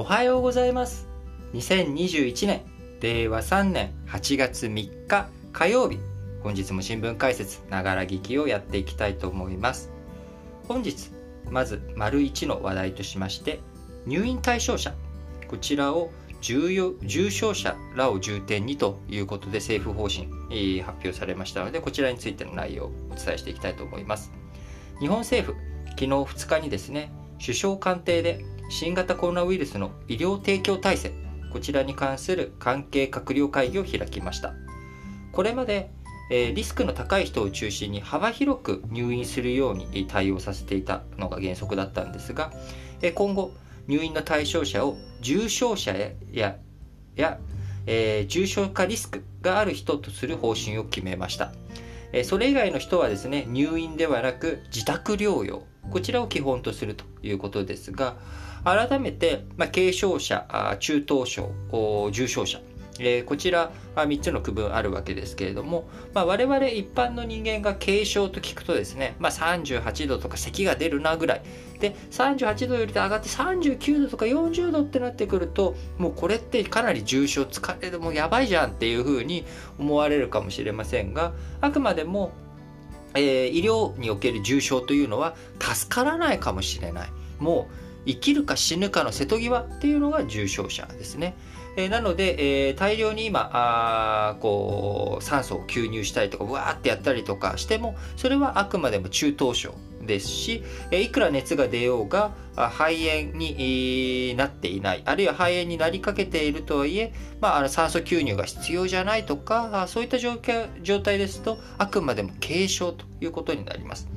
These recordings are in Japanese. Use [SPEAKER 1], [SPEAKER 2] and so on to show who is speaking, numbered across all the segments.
[SPEAKER 1] おはようございます。2021年令和3年8月3日火曜日。本日も新聞解説ながら聞きをやっていきたいと思います。本日まず丸1の話題としまして入院対象者。こちらを重要重症者らを重点にということで政府方針、えー、発表されましたのでこちらについての内容をお伝えしていきたいと思います。日本政府昨日2日にですね首相官邸で新型コロナウイルスの医療提供体制こちらに関する関係閣僚会議を開きました。これまでリスクの高い人を中心に幅広く入院するように対応させていたのが原則だったんですが、今後入院の対象者を重症者ややえー、重症化リスクがある人とする方針を決めました、えそれ以外の人はですね入院ではなく自宅療養こちらを基本とするということですが改めて、まあ、軽症者中等症重症者。えー、こちら3つの区分あるわけですけれども、まあ、我々一般の人間が軽症と聞くとですね、まあ、38度とか咳が出るなぐらい。で38度より上がって39度とか40度ってなってくるともうこれってかなり重症疲れでもうやばいじゃんっていうふうに思われるかもしれませんがあくまでも、えー、医療における重症というのは助からないかもしれない。もう生きるか死ぬかの瀬戸際っていうのが重症者ですね。えー、なので、えー、大量に今あこう酸素を吸入したりとかわーってやったりとかしてもそれはあくまでも中等症ですし、えいくら熱が出ようが肺炎になっていないあるいは肺炎になりかけているとはいえ、まあ、あの酸素吸入が必要じゃないとかそういった状状態ですとあくまでも軽症ということになります。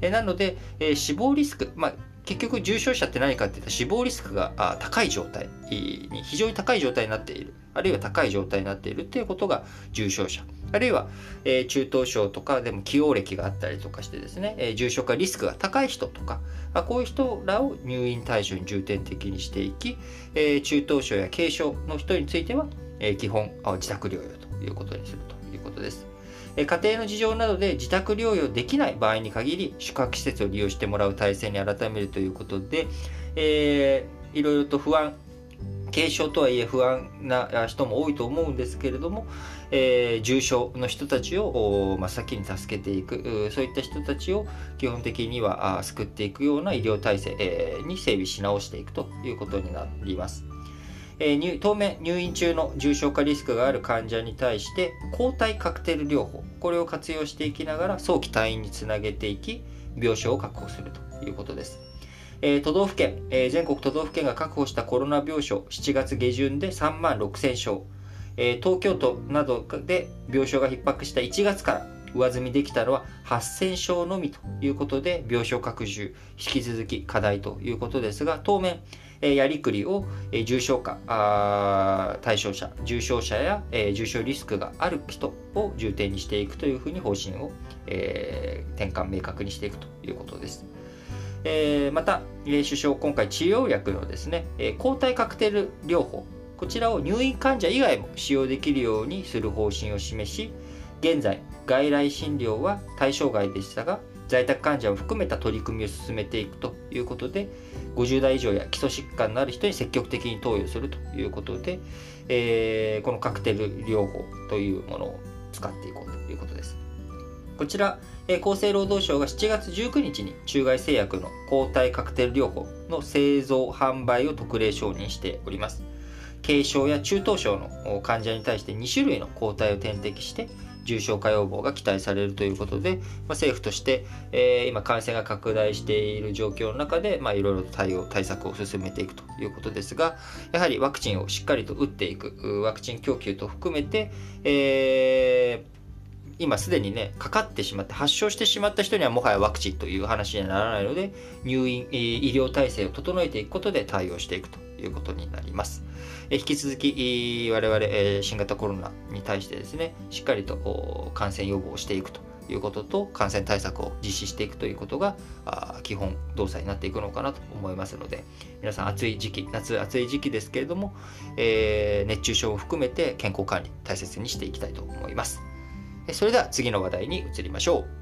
[SPEAKER 1] なので、え死亡リスク、まあ、結局重症者って何かって言ったら死亡リスクが高い状態に非常に高い状態になっているあるいは高い状態になっているっていうことが重症者あるいは、え、中等症とかでも起用歴があったりとかしてですね、え、重症化リスクが高い人とかあこういう人らを入院対象に重点的にしていき、え、中等症や軽症の人については、え、基本自宅療養ということにするということです。家庭の事情などで自宅療養できない場合に限り宿泊施設を利用してもらう体制に改めるということで、えー、いろいろと不安軽症とはいえ不安な人も多いと思うんですけれども、えー、重症の人たちを真っ先に助けていくそういった人たちを基本的には救っていくような医療体制に整備し直していくということになります。えー、当面入院中の重症化リスクがある患者に対して抗体カクテル療法これを活用していきながら早期退院につなげていき病床を確保するということです。えー、都道府県、えー、全国都道府県が確保したコロナ病床7月下旬で3万6000床、えー、東京都などで病床が逼迫した1月から上積みできたのは8000床のみということで病床拡充引き続き課題ということですが当面えやりくりを、え重症化対象者重症者や、え重症リスクがある人を重点にしていくというふうに方針を、え転換明確にしていくということです。えまた、え首相今回治療薬のですね、え抗体カクテル療法こちらを入院患者以外も使用できるようにする方針を示し現在外来診療は対象外でしたが在宅患者を含めた取り組みを進めていくということで50代以上や基礎疾患のある人に積極的に投与するということで、えー、このカクテル療法というものを使っていこうということです。こちら、えー、厚生労働省が7月19日に中外製薬の抗体カクテル療法の製造販売を特例承認しております。軽症や中等症の患者に対して2種類の抗体を点滴して重症化予防が期待されるということで、まあ、政府として、えー、今感染が拡大している状況の中で、まあ、いろいろと対応対策を進めていくということですがやはりワクチンをしっかりと打っていくワクチン供給と含めて、えー今すでにね、かかってしまって、発症してしまった人にはもはやワクチンという話にはならないので、入院、医療体制を整えていくことで対応していくと。いうことになります。え引き続き我々え新型コロナに対してですねしっかりと感染予防をしていくということと感染対策を実施していくということがあ基本動作になっていくのかなと思いますので皆さん暑い時期夏暑い時期ですけれども、えー、熱中症を含めて健康管理大切にしていきたいと思いますそれでは次の話題に移りましょう